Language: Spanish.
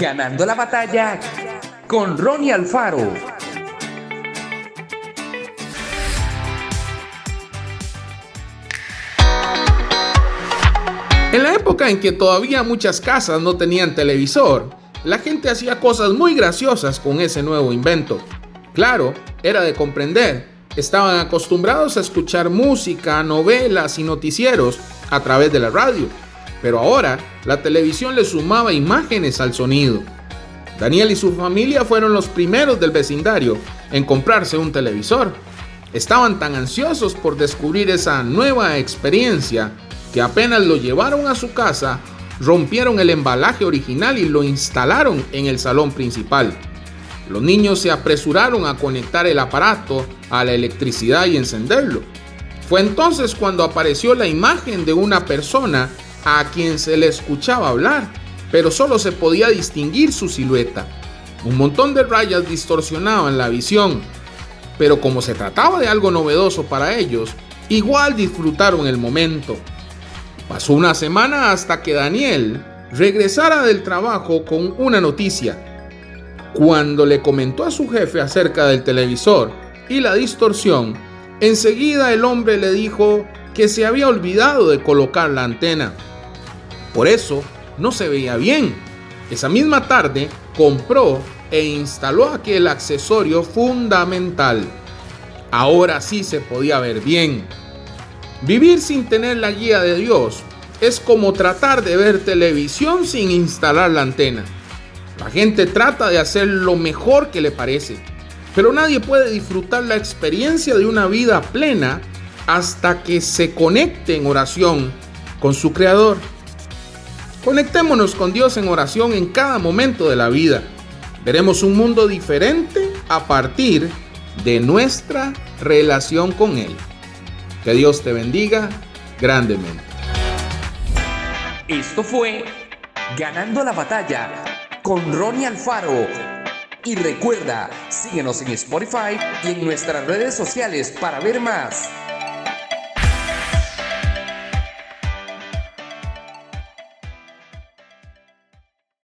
Ganando la batalla con Ronnie Alfaro. En la época en que todavía muchas casas no tenían televisor, la gente hacía cosas muy graciosas con ese nuevo invento. Claro, era de comprender. Estaban acostumbrados a escuchar música, novelas y noticieros a través de la radio. Pero ahora la televisión le sumaba imágenes al sonido. Daniel y su familia fueron los primeros del vecindario en comprarse un televisor. Estaban tan ansiosos por descubrir esa nueva experiencia que apenas lo llevaron a su casa, rompieron el embalaje original y lo instalaron en el salón principal. Los niños se apresuraron a conectar el aparato a la electricidad y encenderlo. Fue entonces cuando apareció la imagen de una persona a quien se le escuchaba hablar, pero solo se podía distinguir su silueta. Un montón de rayas distorsionaban la visión, pero como se trataba de algo novedoso para ellos, igual disfrutaron el momento. Pasó una semana hasta que Daniel regresara del trabajo con una noticia. Cuando le comentó a su jefe acerca del televisor y la distorsión, enseguida el hombre le dijo que se había olvidado de colocar la antena. Por eso no se veía bien. Esa misma tarde compró e instaló aquel accesorio fundamental. Ahora sí se podía ver bien. Vivir sin tener la guía de Dios es como tratar de ver televisión sin instalar la antena. La gente trata de hacer lo mejor que le parece, pero nadie puede disfrutar la experiencia de una vida plena hasta que se conecte en oración con su Creador. Conectémonos con Dios en oración en cada momento de la vida. Veremos un mundo diferente a partir de nuestra relación con Él. Que Dios te bendiga grandemente. Esto fue Ganando la batalla con Ronnie Alfaro. Y recuerda, síguenos en Spotify y en nuestras redes sociales para ver más.